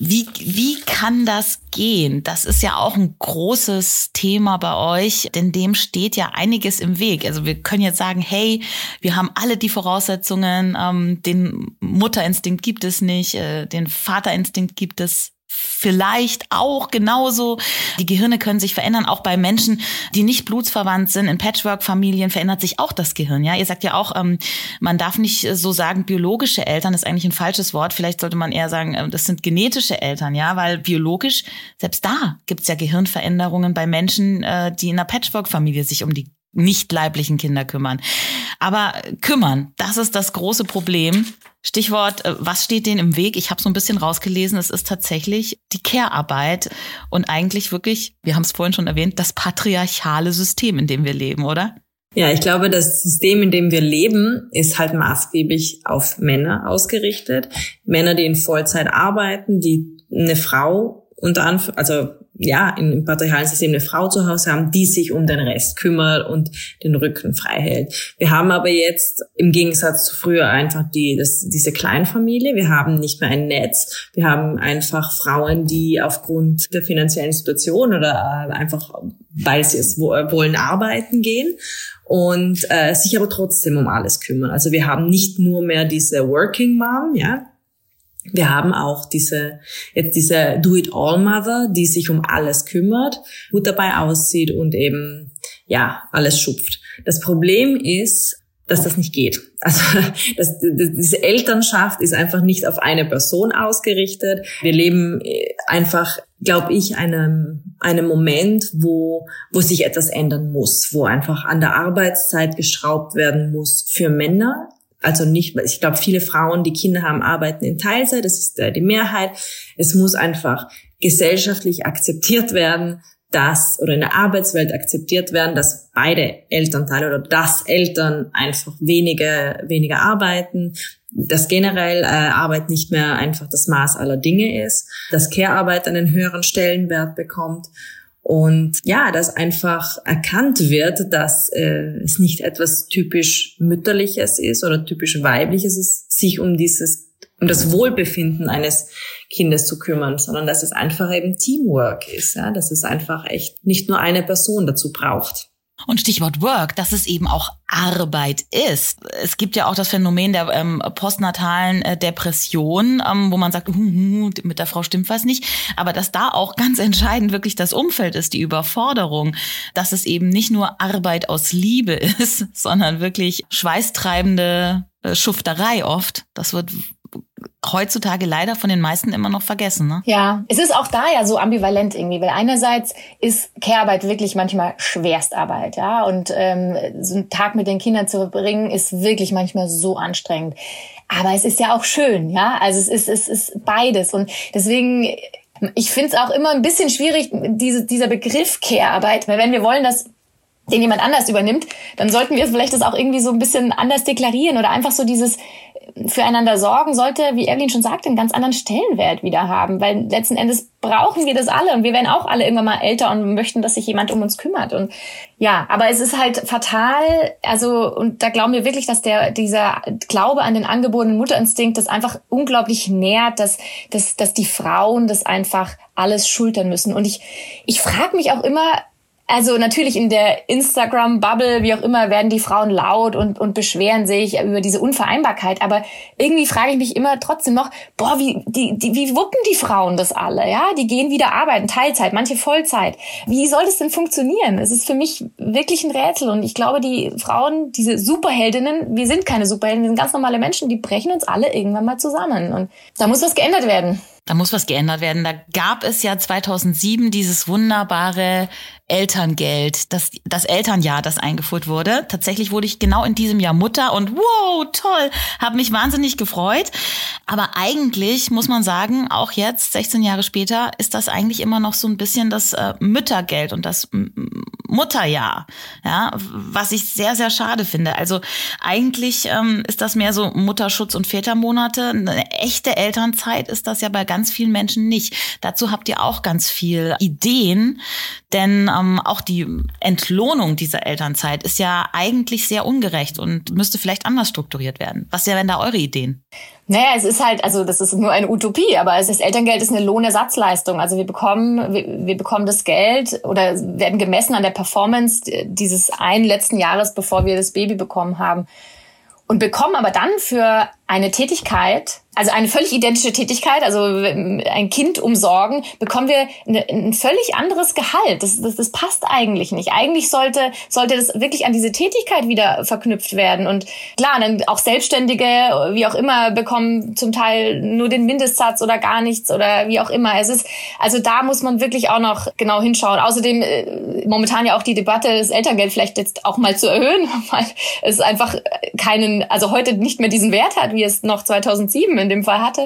Wie, wie kann das gehen? Das ist ja auch ein großes Thema bei euch, denn dem steht ja einiges im Weg. Also wir können jetzt sagen, hey, wir haben alle die Voraussetzungen, ähm, den Mutterinstinkt gibt es nicht, äh, den Vaterinstinkt gibt es vielleicht auch genauso. Die Gehirne können sich verändern, auch bei Menschen, die nicht blutsverwandt sind. In Patchwork-Familien verändert sich auch das Gehirn. Ja, ihr sagt ja auch, ähm, man darf nicht so sagen, biologische Eltern ist eigentlich ein falsches Wort. Vielleicht sollte man eher sagen, äh, das sind genetische Eltern, ja, weil biologisch, selbst da gibt's ja Gehirnveränderungen bei Menschen, äh, die in einer Patchwork-Familie sich um die nicht leiblichen Kinder kümmern. Aber kümmern, das ist das große Problem. Stichwort, äh, was steht denen im Weg? Ich habe so ein bisschen rausgelesen, es ist tatsächlich die Care-Arbeit und eigentlich wirklich, wir haben es vorhin schon erwähnt, das patriarchale System, in dem wir leben, oder? Ja, ich glaube, das System, in dem wir leben, ist halt maßgeblich auf Männer ausgerichtet. Männer, die in Vollzeit arbeiten, die eine Frau unter Anf also ja, im patriarchalen System eine Frau zu Hause haben, die sich um den Rest kümmert und den Rücken frei hält. Wir haben aber jetzt im Gegensatz zu früher einfach die, das, diese Kleinfamilie. Wir haben nicht mehr ein Netz. Wir haben einfach Frauen, die aufgrund der finanziellen Situation oder äh, einfach, weil sie es wollen, arbeiten gehen und äh, sich aber trotzdem um alles kümmern. Also wir haben nicht nur mehr diese Working Mom, ja, wir haben auch diese, jetzt diese Do-it-all-Mother, die sich um alles kümmert, gut dabei aussieht und eben, ja, alles schupft. Das Problem ist, dass das nicht geht. Also das, das, diese Elternschaft ist einfach nicht auf eine Person ausgerichtet. Wir leben äh, einfach, glaube ich, einem einem Moment, wo wo sich etwas ändern muss, wo einfach an der Arbeitszeit geschraubt werden muss für Männer also nicht, ich glaube, viele Frauen, die Kinder haben, arbeiten in Teilzeit, das ist äh, die Mehrheit. Es muss einfach gesellschaftlich akzeptiert werden, dass, oder in der Arbeitswelt akzeptiert werden, dass beide Elternteile oder dass Eltern einfach weniger, weniger arbeiten, dass generell äh, Arbeit nicht mehr einfach das Maß aller Dinge ist, dass Care-Arbeit einen höheren Stellenwert bekommt und ja, dass einfach erkannt wird, dass äh, es nicht etwas typisch mütterliches ist oder typisch weibliches ist, sich um dieses, um das Wohlbefinden eines Kindes zu kümmern, sondern dass es einfach eben Teamwork ist, ja, dass es einfach echt nicht nur eine Person dazu braucht. Und Stichwort Work, dass es eben auch Arbeit ist. Es gibt ja auch das Phänomen der ähm, postnatalen äh, Depression, ähm, wo man sagt, uh, uh, mit der Frau stimmt was nicht. Aber dass da auch ganz entscheidend wirklich das Umfeld ist, die Überforderung, dass es eben nicht nur Arbeit aus Liebe ist, sondern wirklich schweißtreibende äh, Schufterei oft. Das wird heutzutage leider von den meisten immer noch vergessen. Ne? Ja, es ist auch da ja so ambivalent irgendwie, weil einerseits ist Care-Arbeit wirklich manchmal Schwerstarbeit, ja, und ähm, so einen Tag mit den Kindern zu verbringen ist wirklich manchmal so anstrengend. Aber es ist ja auch schön, ja, also es ist es ist beides und deswegen ich finde es auch immer ein bisschen schwierig, diese, dieser Begriff Care-Arbeit, weil wenn wir wollen, dass den jemand anders übernimmt, dann sollten wir vielleicht das auch irgendwie so ein bisschen anders deklarieren oder einfach so dieses füreinander sorgen sollte, wie Evelyn schon sagte, einen ganz anderen Stellenwert wieder haben, weil letzten Endes brauchen wir das alle und wir werden auch alle irgendwann mal älter und möchten, dass sich jemand um uns kümmert. Und ja, aber es ist halt fatal, also und da glauben wir wirklich, dass der dieser Glaube an den angeborenen Mutterinstinkt das einfach unglaublich nährt, dass dass dass die Frauen das einfach alles schultern müssen. Und ich ich frage mich auch immer, also natürlich in der Instagram-Bubble, wie auch immer, werden die Frauen laut und, und beschweren sich über diese Unvereinbarkeit. Aber irgendwie frage ich mich immer trotzdem noch, boah, wie, die, die, wie wuppen die Frauen das alle? Ja, die gehen wieder arbeiten, Teilzeit, manche Vollzeit. Wie soll das denn funktionieren? Es ist für mich wirklich ein Rätsel. Und ich glaube, die Frauen, diese Superheldinnen, wir sind keine Superheldinnen, wir sind ganz normale Menschen, die brechen uns alle irgendwann mal zusammen. Und da muss was geändert werden. Da muss was geändert werden. Da gab es ja 2007 dieses wunderbare Elterngeld, das, das Elternjahr, das eingeführt wurde. Tatsächlich wurde ich genau in diesem Jahr Mutter und wow, toll, habe mich wahnsinnig gefreut. Aber eigentlich muss man sagen, auch jetzt, 16 Jahre später, ist das eigentlich immer noch so ein bisschen das äh, Müttergeld und das Mutterjahr, ja, was ich sehr, sehr schade finde. Also eigentlich ähm, ist das mehr so Mutterschutz und Vätermonate. Eine echte Elternzeit ist das ja bei ganz vielen Menschen nicht. Dazu habt ihr auch ganz viel Ideen, denn ähm, auch die Entlohnung dieser Elternzeit ist ja eigentlich sehr ungerecht und müsste vielleicht anders strukturiert werden. Was wären da eure Ideen? Naja, es ist halt, also das ist nur eine Utopie, aber es ist Elterngeld ist eine Lohnersatzleistung. Also wir bekommen, wir, wir bekommen das Geld oder werden gemessen an der Performance dieses einen letzten Jahres, bevor wir das Baby bekommen haben. Und bekommen aber dann für eine Tätigkeit, also eine völlig identische Tätigkeit, also ein Kind umsorgen, bekommen wir ein völlig anderes Gehalt. Das, das, das passt eigentlich nicht. Eigentlich sollte, sollte das wirklich an diese Tätigkeit wieder verknüpft werden. Und klar, dann auch Selbstständige, wie auch immer, bekommen zum Teil nur den Mindestsatz oder gar nichts oder wie auch immer. Es ist, also da muss man wirklich auch noch genau hinschauen. Außerdem äh, momentan ja auch die Debatte, das Elterngeld vielleicht jetzt auch mal zu erhöhen, weil es einfach keinen, also heute nicht mehr diesen Wert hat, wie es noch 2007 in dem Fall hatte.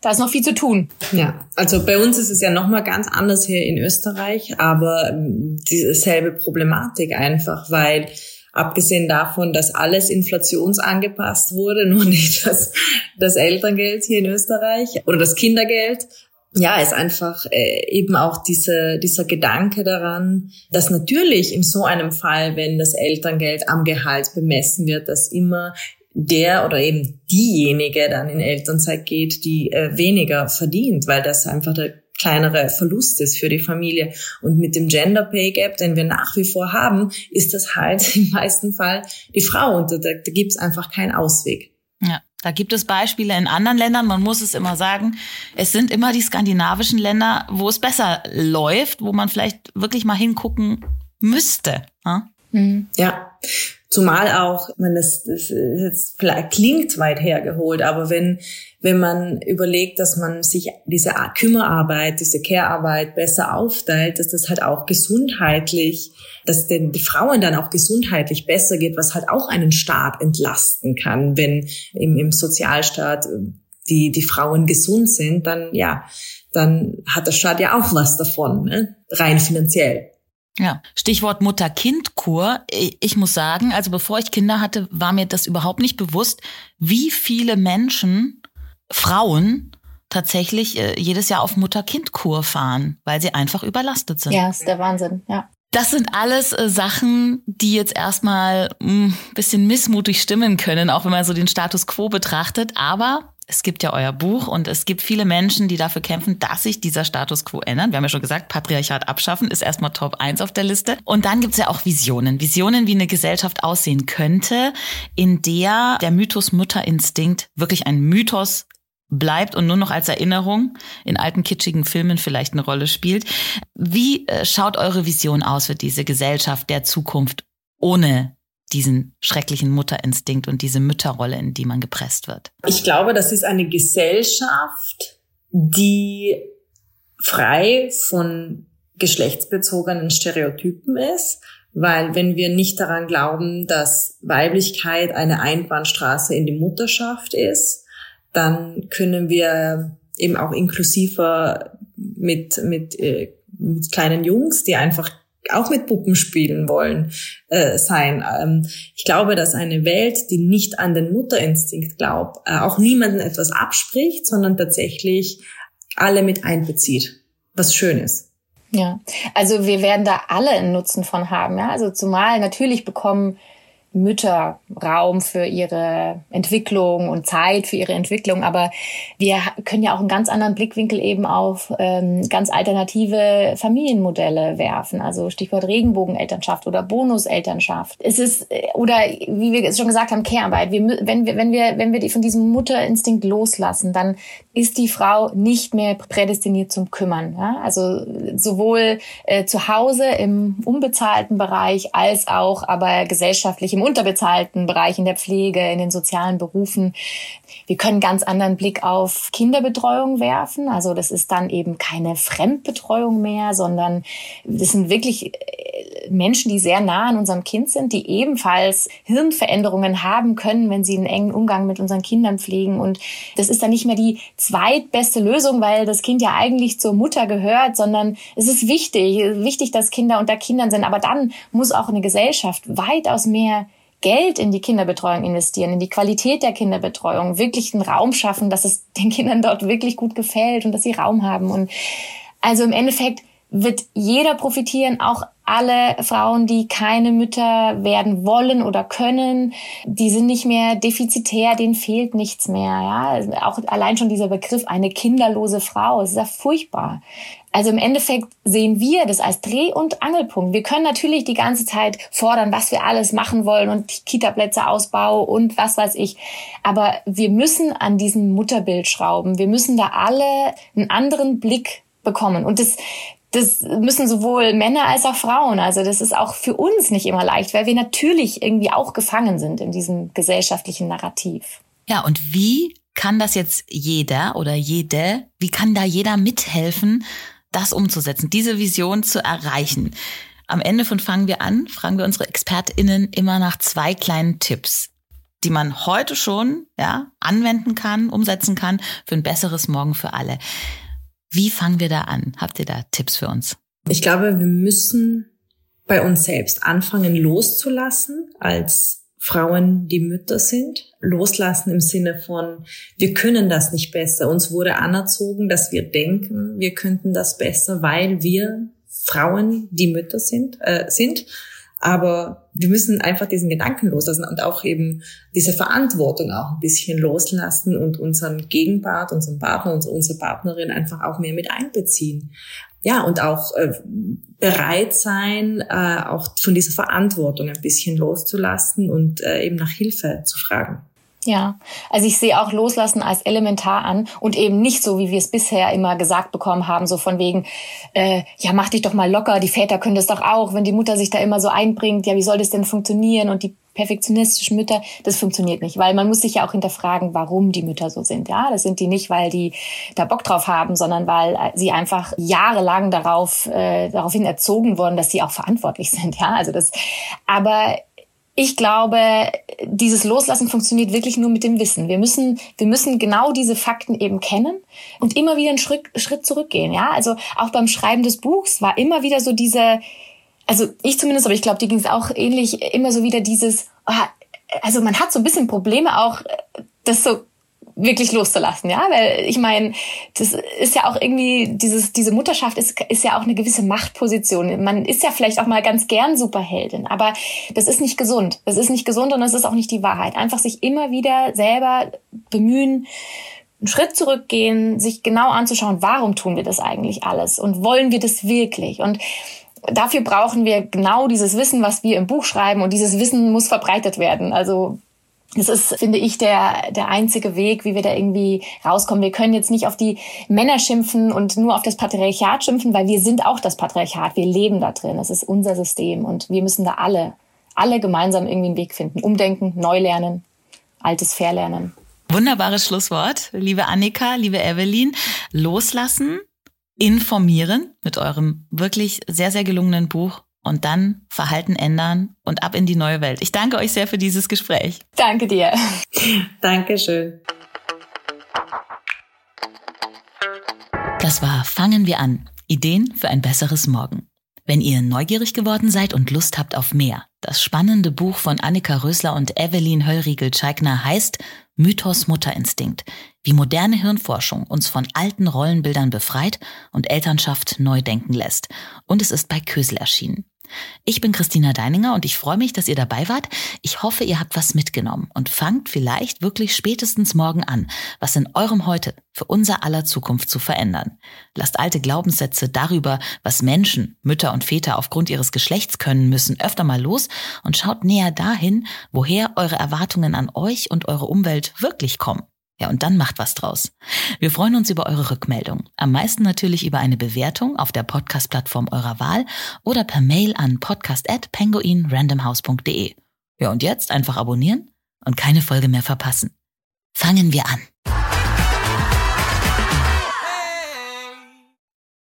Da ist noch viel zu tun. Ja, also bei uns ist es ja noch mal ganz anders hier in Österreich, aber dieselbe Problematik einfach, weil abgesehen davon, dass alles inflationsangepasst wurde, nur nicht das, das Elterngeld hier in Österreich oder das Kindergeld, ja, ist einfach äh, eben auch diese, dieser Gedanke daran, dass natürlich in so einem Fall, wenn das Elterngeld am Gehalt bemessen wird, dass immer der oder eben diejenige dann in Elternzeit geht, die äh, weniger verdient, weil das einfach der kleinere Verlust ist für die Familie. Und mit dem Gender Pay Gap, den wir nach wie vor haben, ist das halt im meisten Fall die Frau und da, da gibt es einfach keinen Ausweg. Ja. Da gibt es Beispiele in anderen Ländern, man muss es immer sagen. Es sind immer die skandinavischen Länder, wo es besser läuft, wo man vielleicht wirklich mal hingucken müsste. Hm? Ja, zumal auch, man das, das jetzt klingt weit hergeholt, aber wenn wenn man überlegt, dass man sich diese Kümmerarbeit, diese Care-Arbeit besser aufteilt, dass das halt auch gesundheitlich, dass den Frauen dann auch gesundheitlich besser geht, was halt auch einen Staat entlasten kann, wenn im, im Sozialstaat die, die Frauen gesund sind, dann ja, dann hat der Staat ja auch was davon, ne? rein finanziell. Ja, Stichwort Mutter-Kind-Kur. Ich muss sagen, also bevor ich Kinder hatte, war mir das überhaupt nicht bewusst, wie viele Menschen Frauen tatsächlich äh, jedes Jahr auf Mutter-Kind-Kur fahren, weil sie einfach überlastet sind. Ja, ist der Wahnsinn, ja. Das sind alles äh, Sachen, die jetzt erstmal ein hm, bisschen missmutig stimmen können, auch wenn man so den Status quo betrachtet. Aber es gibt ja euer Buch und es gibt viele Menschen, die dafür kämpfen, dass sich dieser Status quo ändert. Wir haben ja schon gesagt, Patriarchat abschaffen ist erstmal Top 1 auf der Liste. Und dann gibt's ja auch Visionen. Visionen, wie eine Gesellschaft aussehen könnte, in der der Mythos Mutterinstinkt wirklich ein Mythos bleibt und nur noch als Erinnerung in alten kitschigen Filmen vielleicht eine Rolle spielt. Wie äh, schaut eure Vision aus für diese Gesellschaft der Zukunft ohne diesen schrecklichen Mutterinstinkt und diese Mütterrolle, in die man gepresst wird? Ich glaube, das ist eine Gesellschaft, die frei von geschlechtsbezogenen Stereotypen ist, weil wenn wir nicht daran glauben, dass Weiblichkeit eine Einbahnstraße in die Mutterschaft ist, dann können wir eben auch inklusiver mit, mit, äh, mit kleinen Jungs, die einfach auch mit Puppen spielen wollen, äh, sein. Ähm, ich glaube, dass eine Welt, die nicht an den Mutterinstinkt glaubt, äh, auch niemanden etwas abspricht, sondern tatsächlich alle mit einbezieht. Was schön ist. Ja, also wir werden da alle einen Nutzen von haben. Ja? Also zumal natürlich bekommen Mütter Raum für ihre Entwicklung und Zeit für ihre Entwicklung. Aber wir können ja auch einen ganz anderen Blickwinkel eben auf ähm, ganz alternative Familienmodelle werfen. Also Stichwort Regenbogenelternschaft oder Bonuselternschaft. Es ist, äh, oder wie wir es schon gesagt haben, Care-Arbeit. Wir, wenn wir, wenn wir, wenn wir von diesem Mutterinstinkt loslassen, dann ist die Frau nicht mehr prädestiniert zum Kümmern. Ja? Also sowohl äh, zu Hause im unbezahlten Bereich als auch aber gesellschaftlich im unterbezahlten Bereich in der Pflege, in den sozialen Berufen. Wir können ganz anderen Blick auf Kinderbetreuung werfen. Also das ist dann eben keine Fremdbetreuung mehr, sondern das sind wirklich äh, Menschen, die sehr nah an unserem Kind sind, die ebenfalls Hirnveränderungen haben können, wenn sie einen engen Umgang mit unseren Kindern pflegen. Und das ist dann nicht mehr die zweitbeste Lösung, weil das Kind ja eigentlich zur Mutter gehört, sondern es ist wichtig, wichtig, dass Kinder unter Kindern sind. Aber dann muss auch eine Gesellschaft weitaus mehr Geld in die Kinderbetreuung investieren, in die Qualität der Kinderbetreuung, wirklich einen Raum schaffen, dass es den Kindern dort wirklich gut gefällt und dass sie Raum haben. Und also im Endeffekt wird jeder profitieren, auch alle Frauen, die keine Mütter werden wollen oder können, die sind nicht mehr defizitär, denen fehlt nichts mehr. Ja? Auch allein schon dieser Begriff, eine kinderlose Frau, ist ja furchtbar. Also im Endeffekt sehen wir das als Dreh- und Angelpunkt. Wir können natürlich die ganze Zeit fordern, was wir alles machen wollen und Kita-Plätze Ausbau und was weiß ich. Aber wir müssen an diesem Mutterbild schrauben. Wir müssen da alle einen anderen Blick bekommen. Und das, das müssen sowohl Männer als auch Frauen. Also das ist auch für uns nicht immer leicht, weil wir natürlich irgendwie auch gefangen sind in diesem gesellschaftlichen Narrativ. Ja, und wie kann das jetzt jeder oder jede, wie kann da jeder mithelfen, das umzusetzen, diese Vision zu erreichen. Am Ende von Fangen wir an, fragen wir unsere ExpertInnen immer nach zwei kleinen Tipps, die man heute schon, ja, anwenden kann, umsetzen kann für ein besseres Morgen für alle. Wie fangen wir da an? Habt ihr da Tipps für uns? Ich glaube, wir müssen bei uns selbst anfangen loszulassen als Frauen, die Mütter sind. Loslassen im Sinne von, wir können das nicht besser. Uns wurde anerzogen, dass wir denken, wir könnten das besser, weil wir Frauen, die Mütter sind, äh, sind. Aber wir müssen einfach diesen Gedanken loslassen und auch eben diese Verantwortung auch ein bisschen loslassen und unseren Gegenpart, unseren Partner, unsere Partnerin einfach auch mehr mit einbeziehen. Ja, und auch äh, bereit sein, äh, auch von dieser Verantwortung ein bisschen loszulassen und äh, eben nach Hilfe zu fragen. Ja, also ich sehe auch Loslassen als elementar an und eben nicht so, wie wir es bisher immer gesagt bekommen haben, so von wegen, äh, ja, mach dich doch mal locker, die Väter können das doch auch, wenn die Mutter sich da immer so einbringt, ja, wie soll das denn funktionieren und die perfektionistischen Mütter, das funktioniert nicht, weil man muss sich ja auch hinterfragen, warum die Mütter so sind. Ja, das sind die nicht, weil die da Bock drauf haben, sondern weil sie einfach jahrelang darauf äh, daraufhin erzogen wurden, dass sie auch verantwortlich sind. Ja, also das. Aber ich glaube, dieses Loslassen funktioniert wirklich nur mit dem Wissen. Wir müssen, wir müssen genau diese Fakten eben kennen und immer wieder einen Schritt, Schritt zurückgehen. Ja, also auch beim Schreiben des Buchs war immer wieder so diese, also ich zumindest, aber ich glaube, dir ging es auch ähnlich, immer so wieder dieses, oh, also man hat so ein bisschen Probleme auch, das so wirklich loszulassen, ja, weil ich meine, das ist ja auch irgendwie dieses diese Mutterschaft ist ist ja auch eine gewisse Machtposition. Man ist ja vielleicht auch mal ganz gern Superheldin, aber das ist nicht gesund. Das ist nicht gesund und das ist auch nicht die Wahrheit. Einfach sich immer wieder selber bemühen, einen Schritt zurückgehen, sich genau anzuschauen, warum tun wir das eigentlich alles und wollen wir das wirklich und Dafür brauchen wir genau dieses Wissen, was wir im Buch schreiben und dieses Wissen muss verbreitet werden. Also das ist, finde ich, der, der einzige Weg, wie wir da irgendwie rauskommen. Wir können jetzt nicht auf die Männer schimpfen und nur auf das Patriarchat schimpfen, weil wir sind auch das Patriarchat. Wir leben da drin. Es ist unser System und wir müssen da alle, alle gemeinsam irgendwie einen Weg finden. Umdenken, neu lernen, altes verlernen. Wunderbares Schlusswort, liebe Annika, liebe Evelyn. Loslassen, informieren mit eurem wirklich sehr, sehr gelungenen Buch und dann Verhalten ändern und ab in die neue Welt. Ich danke euch sehr für dieses Gespräch. Danke dir. Dankeschön. Das war Fangen wir an. Ideen für ein besseres Morgen. Wenn ihr neugierig geworden seid und Lust habt auf mehr, das spannende Buch von Annika Rösler und Evelyn Höllriegel-Scheikner heißt Mythos Mutterinstinkt, wie moderne Hirnforschung uns von alten Rollenbildern befreit und Elternschaft neu denken lässt. Und es ist bei Kösel erschienen. Ich bin Christina Deininger und ich freue mich, dass ihr dabei wart. Ich hoffe, ihr habt was mitgenommen und fangt vielleicht wirklich spätestens morgen an, was in eurem Heute für unser aller Zukunft zu verändern. Lasst alte Glaubenssätze darüber, was Menschen, Mütter und Väter aufgrund ihres Geschlechts können müssen, öfter mal los und schaut näher dahin, woher eure Erwartungen an euch und eure Umwelt wirklich kommen. Ja, und dann macht was draus. Wir freuen uns über eure Rückmeldung. Am meisten natürlich über eine Bewertung auf der Podcast-Plattform eurer Wahl oder per Mail an podcast@penguinrandomhouse.de. Ja, und jetzt einfach abonnieren und keine Folge mehr verpassen. Fangen wir an.